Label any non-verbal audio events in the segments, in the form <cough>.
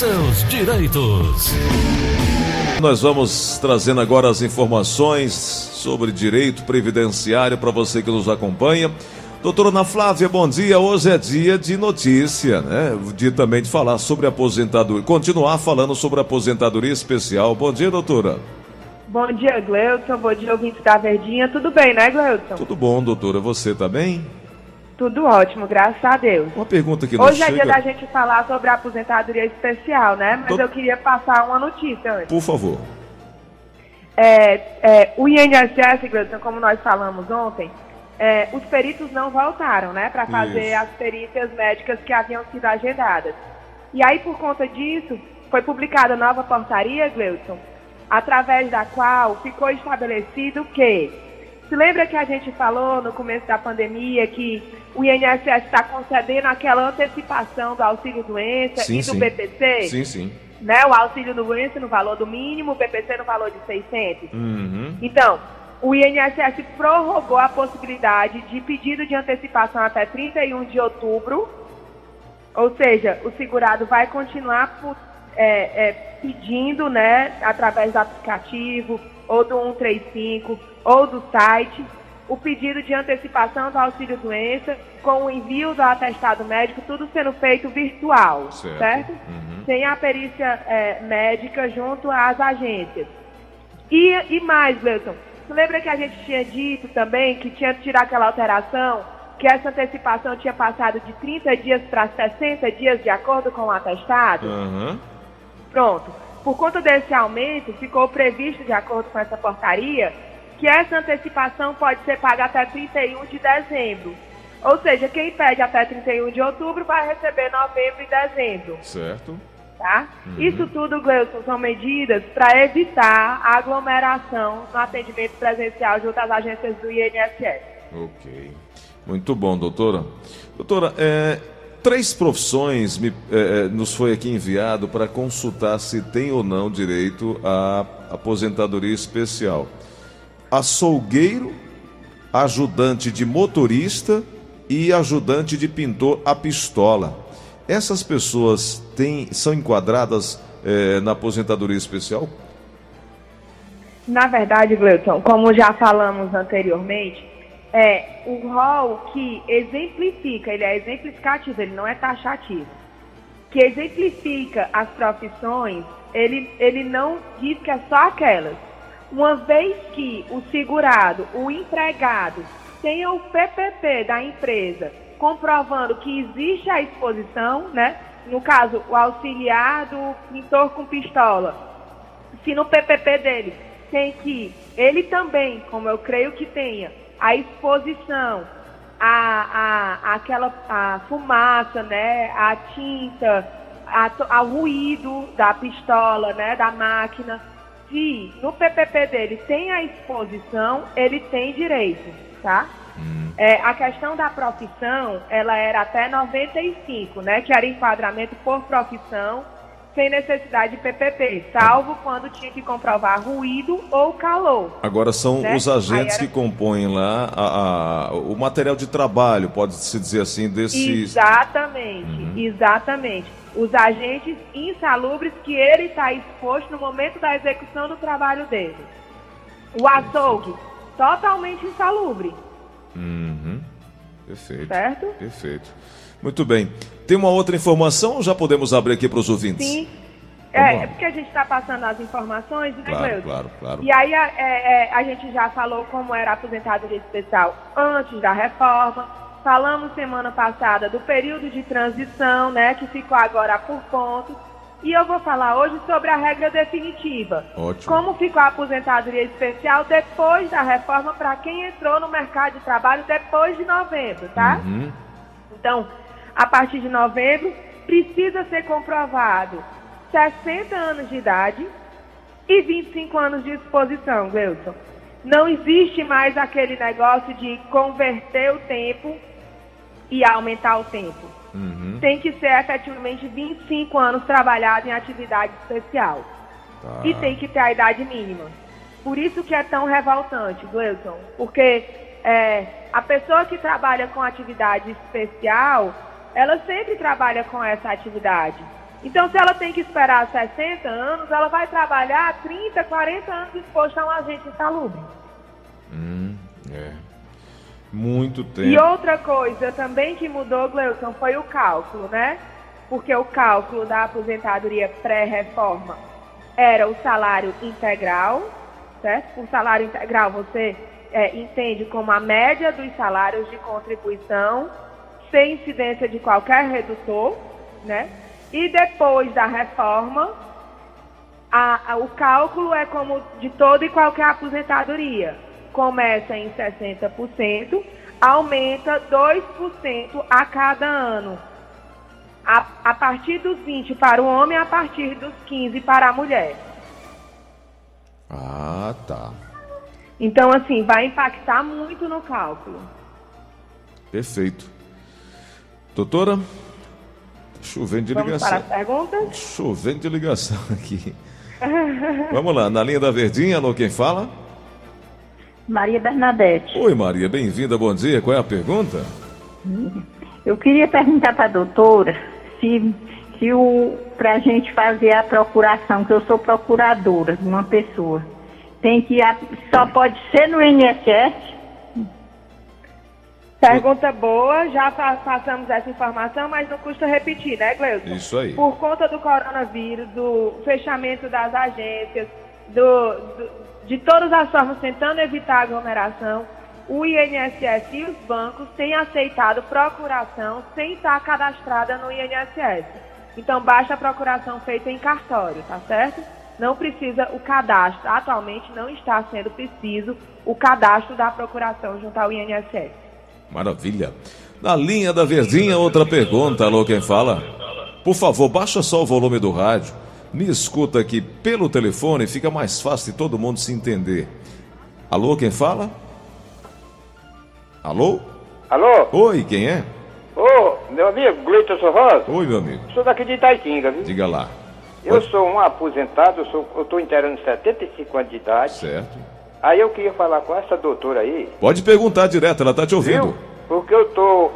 seus direitos. Nós vamos trazendo agora as informações sobre direito previdenciário para você que nos acompanha. Doutora Ana Flávia, bom dia. Hoje é dia de notícia, né? Dia também de falar sobre aposentadoria, continuar falando sobre aposentadoria especial. Bom dia, doutora. Bom dia, Gleuton. Bom dia, ouvinte da Verdinha. Tudo bem, né, Gleuton? Tudo bom, doutora. Você tá bem? Tudo ótimo, graças a Deus. Uma pergunta que Hoje não é chega... dia da gente falar sobre a aposentadoria especial, né? Mas Tô- eu queria passar uma notícia antes. Por favor. É, é, o INSS, como nós falamos ontem, é, os peritos não voltaram, né? Para fazer Isso. as perícias médicas que haviam sido agendadas. E aí, por conta disso, foi publicada nova portaria, Gleuton, através da qual ficou estabelecido que se lembra que a gente falou no começo da pandemia que o INSS está concedendo aquela antecipação do auxílio doença Sim, e do sim. BPC? Sim, sim. Né? O auxílio doença no valor do mínimo, o BPC no valor de 600. Uhum. Então, o INSS prorrogou a possibilidade de pedido de antecipação até 31 de outubro, ou seja, o segurado vai continuar pu- é, é, pedindo, né, através do aplicativo, ou do 135, ou do site, o pedido de antecipação do auxílio doença, com o envio do atestado médico, tudo sendo feito virtual, Certo. certo? Uhum. Sem a perícia é, médica junto às agências. E, e mais, você lembra que a gente tinha dito também que tinha que tirar aquela alteração, que essa antecipação tinha passado de 30 dias para 60 dias de acordo com o atestado? Uhum. Pronto. Por conta desse aumento, ficou previsto, de acordo com essa portaria, que essa antecipação pode ser paga até 31 de dezembro. Ou seja, quem pede até 31 de outubro vai receber novembro e dezembro Certo. tá? Isso tudo, Gleuson, são medidas para evitar a aglomeração no atendimento presencial junto às agências do INSS. Ok. Muito bom, doutora. Doutora, é, três profissões me- é, é, nos foi aqui enviado para consultar se tem ou não direito à aposentadoria especial. Açougueiro, ajudante de motorista e ajudante de pintor a pistola. Essas pessoas têm, são enquadradas é, na aposentadoria especial? Na verdade, Gleuton, como já falamos anteriormente, é o rol que exemplifica, ele é exemplificativo, ele não é taxativo, que exemplifica as profissões, ele, ele não diz que é só aquelas. Uma vez que o segurado, o empregado, tenha o PPP da empresa comprovando que existe a exposição, né? No caso, o auxiliar do pintor com pistola, se no PPP dele tem que ele também, como eu creio que tenha, a exposição a, a, aquela a fumaça, né, a tinta, a, ao ruído da pistola, né, da máquina, se no PPP dele tem a exposição, ele tem direito, tá? É, a questão da profissão, ela era até 95, né? Que era enquadramento por profissão, sem necessidade de PPP, salvo quando tinha que comprovar ruído ou calor. Agora são Né? os agentes era- que compõem lá a- a- o material de trabalho, pode-se dizer assim, desses. Exatamente, exatamente. Os agentes insalubres que ele está exposto no momento da execução do trabalho dele. O açougue, totalmente insalubre, Uhum. Perfeito. certo? Perfeito. Muito bem. Tem uma outra informação ou já podemos abrir aqui para os ouvintes? Sim. É, é porque a gente está passando as informações, né, Claro, Cleusa? claro, claro. E aí a, é, é, a gente já falou como era a aposentadoria especial antes da reforma. Falamos semana passada do período de transição, né, que ficou agora por pontos. E eu vou falar hoje sobre a regra definitiva. Ótimo. Como ficou a aposentadoria especial depois da reforma para quem entrou no mercado de trabalho depois de novembro, tá? Uhum. Então, a partir de novembro, precisa ser comprovado 60 anos de idade e 25 anos de exposição, Wilson. Não existe mais aquele negócio de converter o tempo e aumentar o tempo. Uhum. Tem que ser efetivamente 25 anos trabalhado em atividade especial. Tá. E tem que ter a idade mínima. Por isso que é tão revoltante, Wilson. Porque é, a pessoa que trabalha com atividade especial, ela sempre trabalha com essa atividade. Então, se ela tem que esperar 60 anos, ela vai trabalhar 30, 40 anos exposta a um agente insalubre. Hum, é. Muito tempo. E outra coisa também que mudou, Gleuton, foi o cálculo, né? Porque o cálculo da aposentadoria pré-reforma era o salário integral, certo? Por salário integral você é, entende como a média dos salários de contribuição, sem incidência de qualquer redutor, né? E depois da reforma, a, a, o cálculo é como de toda e qualquer aposentadoria. Começa em 60%, aumenta 2% a cada ano. A, a partir dos 20 para o homem, a partir dos 15 para a mulher. Ah, tá. Então, assim, vai impactar muito no cálculo. Perfeito. Doutora, chovendo de Vamos ligação. para as perguntas? Chovendo de ligação <laughs> aqui. <laughs> Vamos lá, na linha da Verdinha, alô, quem fala? Maria Bernadette. Oi, Maria, bem-vinda, bom dia. Qual é a pergunta? Eu queria perguntar para a doutora se, se o para a gente fazer a procuração, que eu sou procuradora de uma pessoa, tem que só pode ser no INSS? Pergunta boa, já passamos essa informação, mas não custa repetir, né, Gleuton? Isso aí. Por conta do coronavírus, do fechamento das agências, do, do- de todas as formas tentando evitar aglomeração, o INSS e os bancos têm aceitado procuração sem estar cadastrada no INSS. Então, basta a procuração feita em cartório, tá certo? Não precisa o cadastro. Atualmente não está sendo preciso o cadastro da procuração junto ao INSS. Maravilha. Na linha da Verdinha, outra pergunta, alô, quem fala? Por favor, baixa só o volume do rádio. Me escuta aqui pelo telefone, fica mais fácil de todo mundo se entender. Alô, quem fala? Alô? Alô? Oi, quem é? Ô, meu amigo, Gleiton Sorrosa, Oi, meu amigo. sou daqui de Itaitinga, viu? Diga lá. Eu sou um aposentado, eu tô inteirando 75 anos de idade. Certo. Aí eu queria falar com essa doutora aí, Pode perguntar direto, ela tá te ouvindo. viu? Porque eu tô.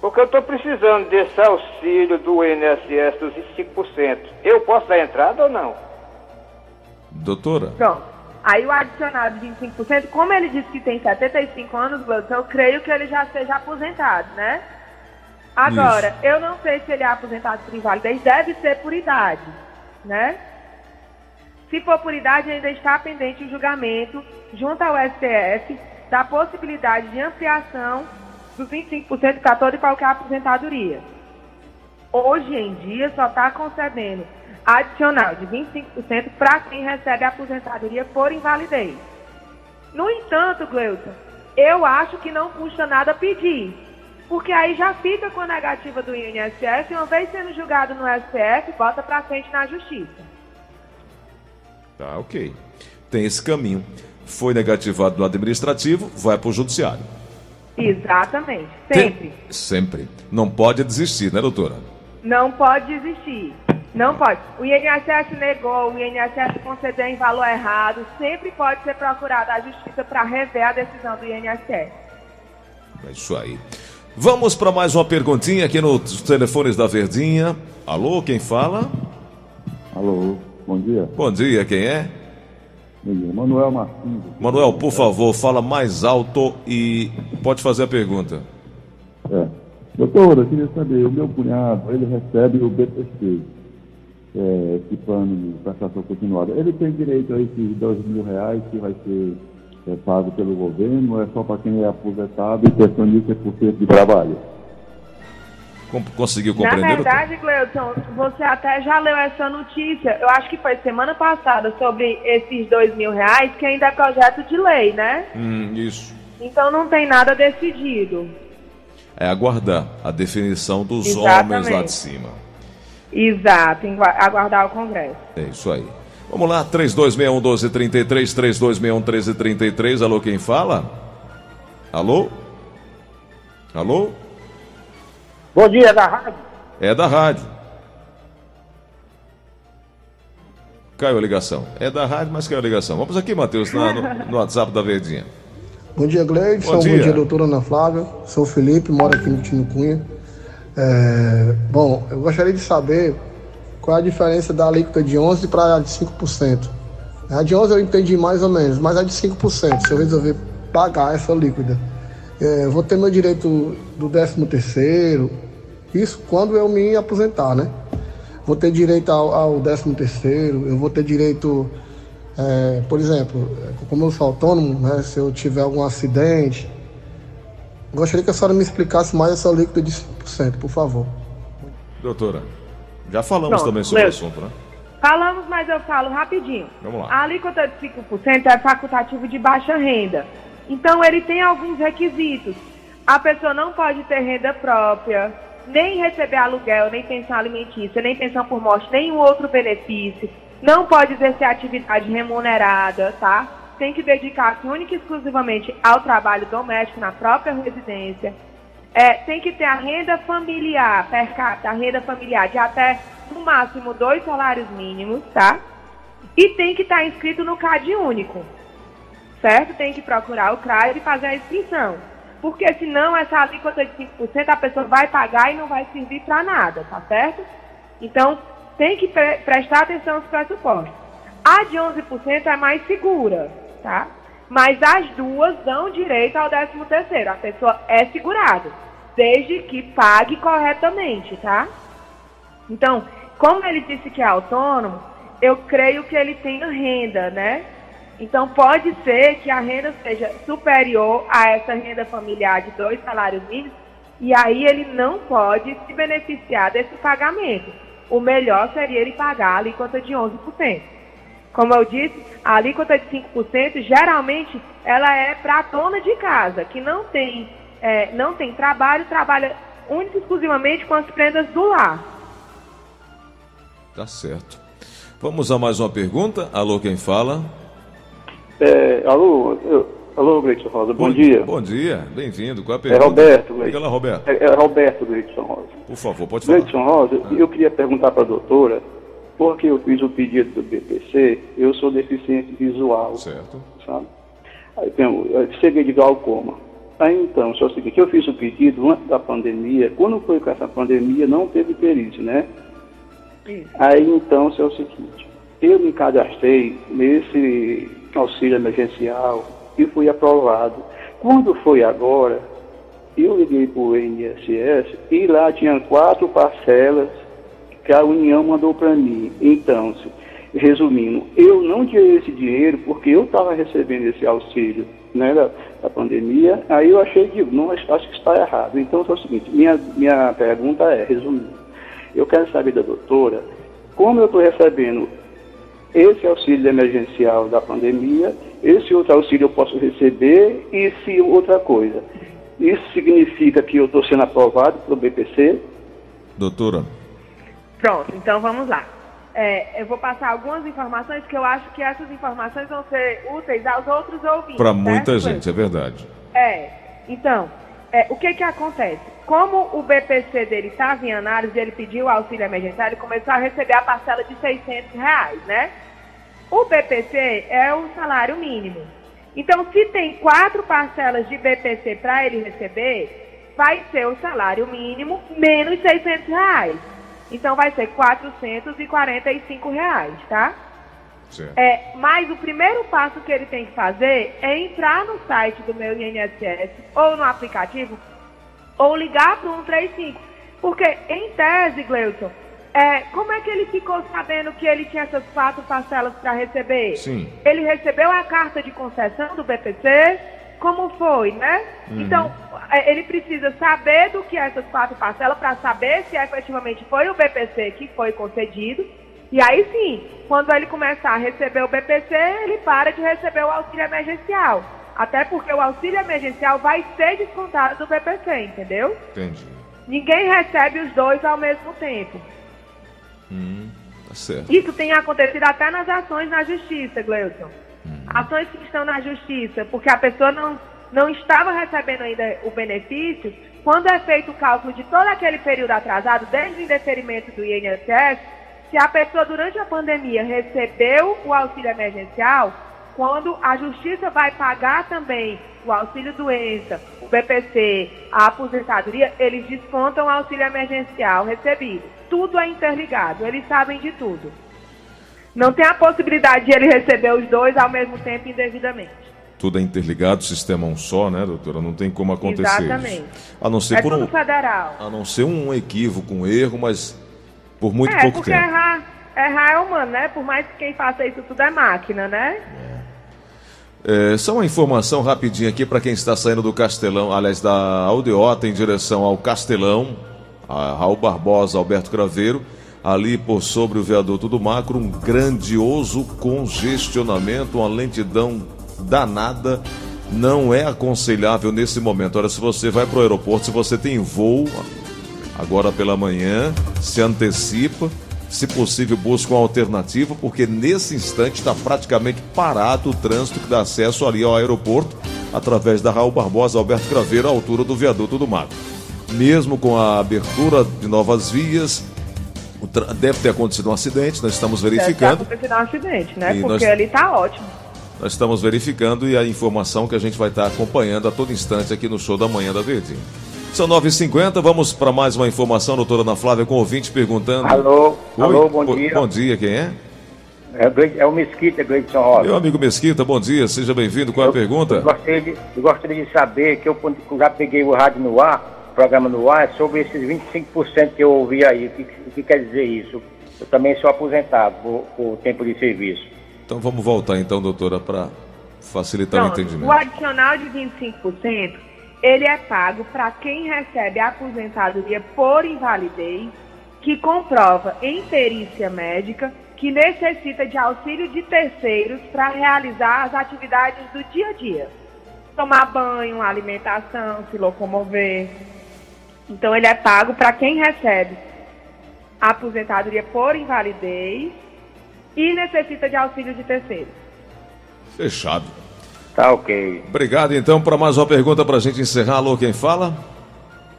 Porque eu tô precisando desse auxílio do INSS dos 25%. Eu posso dar entrada ou não? Doutora, Pronto. Aí o adicional de 25%, como ele disse que tem 75 anos, eu creio que ele já seja aposentado, né? Agora, Isso. eu não sei se ele é aposentado por invalidez, deve ser por idade, né? Se for por idade, ainda está pendente o julgamento junto ao STF da possibilidade de ampliação dos 25% para toda e qualquer aposentadoria. Hoje em dia só está concedendo adicional de 25% para quem recebe aposentadoria por invalidez. No entanto, Gleuton, eu acho que não custa nada pedir, porque aí já fica com a negativa do INSS e uma vez sendo julgado no STF, bota para frente na justiça. Tá ok. Tem esse caminho. Foi negativado no administrativo, vai pro judiciário. Exatamente, Tem- sempre. Sempre. Não pode desistir, né, doutora? Não pode desistir. Não pode. O INSS negou, o INSS concedeu em valor errado. Sempre pode ser procurada a justiça para rever a decisão do INSS. É isso aí. Vamos para mais uma perguntinha aqui nos telefones da Verdinha. Alô, quem fala? Alô, bom dia. Bom dia, quem é? Manuel Martins. Manuel, por favor, fala mais alto e pode fazer a pergunta. É. Doutora, eu queria saber, o meu cunhado, ele recebe o BPC, é, esse plano de prestação continuada. Ele tem direito a esses dois mil reais que vai ser é, pago pelo governo, ou é só para quem é aposentado e pensionista por tempo de trabalho? Conseguiu Na compreender? doutor? verdade, Gleuton, você até já leu essa notícia, eu acho que foi semana passada, sobre esses dois mil reais, que ainda é projeto de lei, né? Hum, isso. Então não tem nada decidido. É aguardar a definição dos Exatamente. homens lá de cima. Exato, aguardar o Congresso. É isso aí. Vamos lá, 3261-1233, 3261-1333. Alô, quem fala? Alô? Alô? Bom dia, da rádio. É da rádio. Caiu a ligação. É da rádio, mas caiu a ligação. Vamos aqui, Matheus, na- no, no WhatsApp da Verdinha. Bom dia, Gleidson. Bom Bom dia. dia. doutora Ana Flávia. Sou o Felipe, moro aqui no Tino Cunha. É, bom, eu gostaria de saber qual é a diferença da alíquota de 11% para a de 5%. A de 11% eu entendi mais ou menos, mas a de 5%, se eu resolver pagar essa alíquota, é, eu vou ter meu direito do 13 terceiro, isso quando eu me aposentar, né? Vou ter direito ao, ao 13 terceiro, eu vou ter direito, é, por exemplo, como eu sou autônomo, né, se eu tiver algum acidente, gostaria que a senhora me explicasse mais essa alíquota de 5%, por favor. Doutora, já falamos Pronto, também sobre o assunto, né? Falamos, mas eu falo rapidinho. Vamos lá. A alíquota de 5% é facultativo de baixa renda. Então, ele tem alguns requisitos. A pessoa não pode ter renda própria, nem receber aluguel, nem pensão alimentícia, nem pensão por morte, nenhum outro benefício. Não pode exercer atividade remunerada, tá? Tem que dedicar-se única e exclusivamente ao trabalho doméstico na própria residência. É, tem que ter a renda familiar, per capita, a renda familiar de até, no máximo, dois salários mínimos, tá? E tem que estar inscrito no CAD único, certo? Tem que procurar o CRAD e fazer a inscrição. Porque senão essa alíquota de 5% a pessoa vai pagar e não vai servir para nada, tá certo? Então, tem que pre- prestar atenção aos pressupostos. A de 11% é mais segura, tá? Mas as duas dão direito ao 13 terceiro. A pessoa é segurada, desde que pague corretamente, tá? Então, como ele disse que é autônomo, eu creio que ele tenha renda, né? Então, pode ser que a renda seja superior a essa renda familiar de dois salários mínimos, e aí ele não pode se beneficiar desse pagamento. O melhor seria ele pagar a alíquota de 11%. Como eu disse, a alíquota de 5% geralmente ela é para a dona de casa, que não tem, é, não tem trabalho, trabalha única e exclusivamente com as prendas do lar. Tá certo. Vamos a mais uma pergunta. Alô, quem fala? É, alô, eu- alô, Gleison Rosa, bom, dia. Bom dia, bem-vindo. Qual a É pergunta? Roberto, Diga Gleison. lá, Roberto. É, é Roberto Gleison Rosa. Por favor, pode falar. Gleison Rosa, eu queria perguntar para a doutora, porque eu fiz o pedido do BPC, eu sou deficiente visual, Certo. sabe? Aí tenho, eu cheguei de glaucoma. Aí então, só o seguinte, eu fiz o pedido antes da pandemia, quando foi com essa pandemia não teve perícia, né? Aí então, é o seguinte, eu me cadastrei nesse auxílio emergencial e fui aprovado. Quando foi agora, eu liguei para o INSS e lá tinha quatro parcelas que a União mandou para mim. Então, resumindo, eu não tirei esse dinheiro porque eu estava recebendo esse auxílio né, da, da pandemia, aí eu achei que não acho que está errado. Então é o seguinte, minha, minha pergunta é, resumindo, eu quero saber da doutora como eu estou recebendo esse auxílio emergencial da pandemia, esse outro auxílio eu posso receber e se outra coisa. Isso significa que eu estou sendo aprovado pelo BPC? Doutora, Pronto, então vamos lá. É, eu vou passar algumas informações que eu acho que essas informações vão ser úteis aos outros ouvintes. para certo, muita gente, é verdade. É, então, é, o que que acontece? Como o BPC dele estava em análise, ele pediu auxílio emergencial, ele começou a receber a parcela de 600 reais, né? O BPC é o salário mínimo. Então, se tem quatro parcelas de BPC para ele receber, vai ser o salário mínimo menos 600 reais. Então, vai ser 445 reais, tá? Certo. É, mas o primeiro passo que ele tem que fazer é entrar no site do meu INSS ou no aplicativo ou ligar para o 135. Porque, em tese, Gleuton, é, como é que ele ficou sabendo que ele tinha essas quatro parcelas para receber? Sim. Ele recebeu a carta de concessão do BPC? Como foi, né? Então, é, ele precisa saber do que é essas quatro parcelas para saber se efetivamente foi o BPC que foi concedido. E aí sim, quando ele começar a receber o BPC, ele para de receber o auxílio emergencial. Até porque o auxílio emergencial vai ser descontado do BPC, entendeu? Entendi. Ninguém recebe os dois ao mesmo tempo. Hum, tá certo. Isso tem acontecido até nas ações na justiça, Gleuton. Ações que estão na justiça, porque a pessoa não, não estava recebendo ainda o benefício, quando é feito o cálculo de todo aquele período atrasado, desde o indeferimento do INSS, se a pessoa durante a pandemia recebeu o auxílio emergencial, quando a justiça vai pagar também o auxílio doença, o BPC, a aposentadoria, eles descontam o auxílio emergencial recebido. Tudo é interligado, eles sabem de tudo. Não tem a possibilidade de ele receber os dois ao mesmo tempo indevidamente. Tudo é interligado, sistema um só, né, doutora? Não tem como acontecer Exatamente. isso. A não ser é por um, federal. a não ser um equívoco, um erro, mas por muito é, pouco porque tempo. errar, errar é humano, né? Por mais que quem faça isso tudo é máquina, né? É, só uma informação rapidinha aqui para quem está saindo do Castelão, aliás, da Aldeota em direção ao Castelão, a Raul Barbosa, Alberto Craveiro, ali por sobre o viaduto do Macro, um grandioso congestionamento, uma lentidão danada. Não é aconselhável nesse momento. Olha, se você vai para o aeroporto, se você tem voo agora pela manhã, se antecipa, se possível busca uma alternativa, porque nesse instante está praticamente parado o trânsito que dá acesso ali ao aeroporto, através da Raul Barbosa Alberto Craveiro, à altura do viaduto do Mato. Mesmo com a abertura de novas vias, deve ter acontecido um acidente, nós estamos Deve ter verificando. acontecido um acidente, né? E Porque nós- ali tá ótimo. Nós estamos verificando e a informação que a gente vai estar acompanhando a todo instante aqui no show da manhã da Verdinha. São 9h50, vamos para mais uma informação, doutora Ana Flávia, com o ouvinte perguntando. Alô, Oi, alô, bom bo- dia. Bom dia, quem é? É, o é o Mesquita, Gleidson Rosa. Meu amigo Mesquita, bom dia, seja bem-vindo. Qual é a Eu pergunta? gostaria, de, eu gostaria de saber, que eu já peguei o rádio no ar, o programa no ar, sobre esses 25% que eu ouvi aí. O que, o que quer dizer isso? Eu também sou aposentado por, por tempo de serviço. Então vamos voltar então, doutora, para facilitar o entendimento. o adicional de 25%, ele é pago para quem recebe aposentadoria por invalidez, que comprova em perícia médica que necessita de auxílio de terceiros para realizar as atividades do dia a dia. Tomar banho, alimentação, se locomover. Então ele é pago para quem recebe aposentadoria por invalidez e necessita de auxílio de terceiros. Fechado. Tá ok. Obrigado então para mais uma pergunta para a gente encerrar. Alô, quem fala?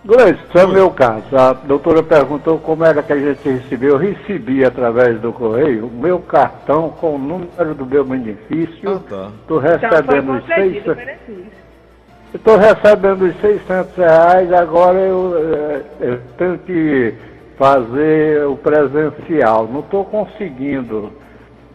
Gleice, é o meu caso. A doutora perguntou como era que a gente recebeu. Eu recebi através do correio o meu cartão com o número do meu benefício. Ah, tá. Estou Então foi recebendo os concedido o 600 benefício. Estou recebendo os 600 reais, agora eu, eh, eu tenho que fazer o presencial. Não estou conseguindo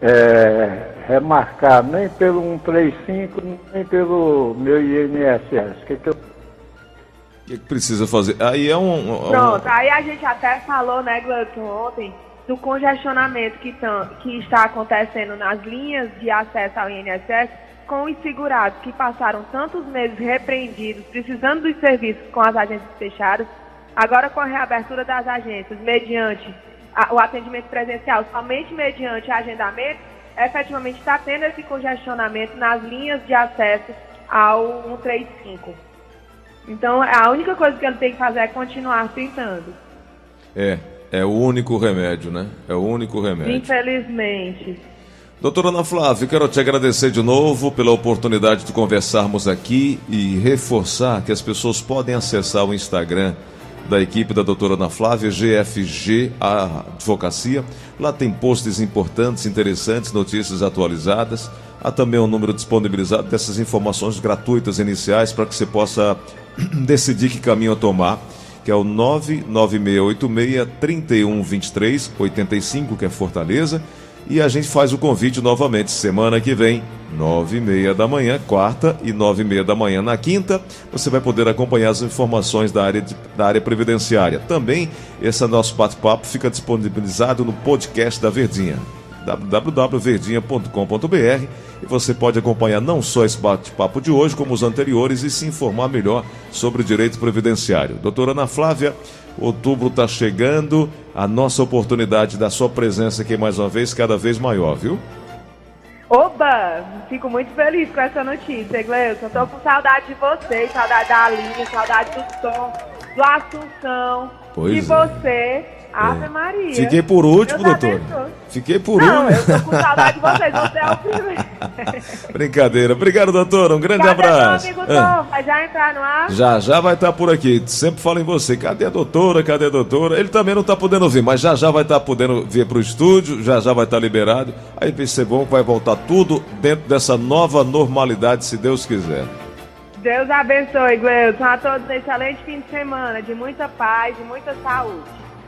eh, remarcar nem pelo 135, nem pelo meu INSS. Que que eu... O que, que precisa fazer? Aí é um. um- Pronto, aí a gente até falou, né, Gleuton, ontem, do congestionamento que, tão- que está acontecendo nas linhas de acesso ao INSS com os segurados que passaram tantos meses repreendidos, precisando dos serviços com as agências fechadas, agora com a reabertura das agências, mediante a- o atendimento presencial, somente mediante agendamento, efetivamente está tendo esse congestionamento nas linhas de acesso ao 135. Então, a única coisa que ele tem que fazer é continuar tentando. É, é o único remédio, né? É o único remédio. Infelizmente. Doutora Ana Flávia, quero te agradecer de novo pela oportunidade de conversarmos aqui e reforçar que as pessoas podem acessar o Instagram da equipe da doutora Ana Flávia, GFG Advocacia. Lá tem posts importantes, interessantes, notícias atualizadas. Há também um número disponibilizado dessas informações gratuitas iniciais para que você possa <clears throat> decidir que caminho a tomar, que é o 99686-3123, 85, que é Fortaleza. E a gente faz o convite novamente semana que vem, nove e meia da manhã, quarta e nove e meia da manhã na quinta. Você vai poder acompanhar as informações da área, de- da área previdenciária. Também, esse nosso bate-papo fica disponibilizado no podcast da Verdinha www.verdinha.com.br e você pode acompanhar não só esse bate-papo de hoje, como os anteriores e se informar melhor sobre o direito previdenciário. Doutora Ana Flávia, outubro está chegando, a nossa oportunidade da sua presença aqui mais uma vez cada vez maior, viu? Oba! Fico muito feliz com essa notícia, Gleuton. Tô com saudade de vocês, saudade da Aline, saudade do Tom, do Assunção, Pois de é. você. Ave Maria. Fiquei por último, doutor. Fiquei por Não, eu último. tô com saudade de <laughs> vocês, você é o primeiro. <laughs> Brincadeira. Obrigado, doutora. Um grande Cadê abraço. meu amigo Ah. Tom? Vai já entrar no ar? Já já vai estar por aqui. Sempre falo em você. Cadê a doutora? Cadê a doutora? Ele também não está podendo vir, mas já já vai estar podendo vir para o estúdio, já já vai estar liberado. Aí vai ser bom que vai voltar tudo dentro dessa nova normalidade, se Deus quiser. Deus abençoe, Gleuton. A todos um excelente fim de semana, de muita paz e muita saúde.